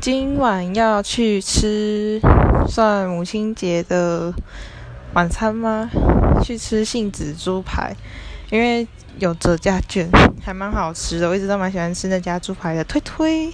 今晚要去吃算母亲节的晚餐吗？去吃杏子猪排因为有折价券还蛮好吃的我一直都蛮喜欢吃那家猪排的。推推。